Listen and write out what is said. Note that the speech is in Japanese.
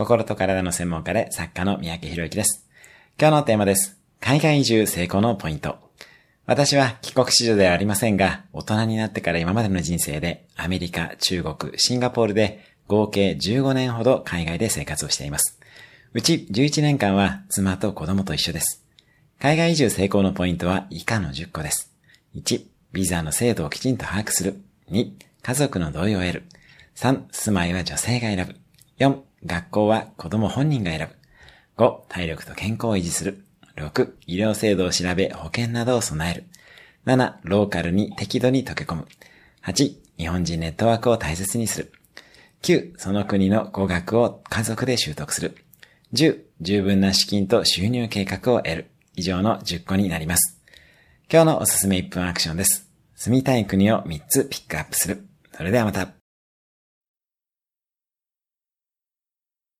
心と体の専門家で作家の三宅博之です。今日のテーマです。海外移住成功のポイント。私は帰国子女ではありませんが、大人になってから今までの人生でアメリカ、中国、シンガポールで合計15年ほど海外で生活をしています。うち11年間は妻と子供と一緒です。海外移住成功のポイントは以下の10個です。1、ビザの制度をきちんと把握する。2、家族の同意を得る。3、住まいは女性が選ぶ。4、学校は子供本人が選ぶ。5、体力と健康を維持する。6、医療制度を調べ保険などを備える。7、ローカルに適度に溶け込む。8、日本人ネットワークを大切にする。9、その国の語学を家族で習得する。10、十分な資金と収入計画を得る。以上の10個になります。今日のおすすめ1分アクションです。住みたい国を3つピックアップする。それではまた。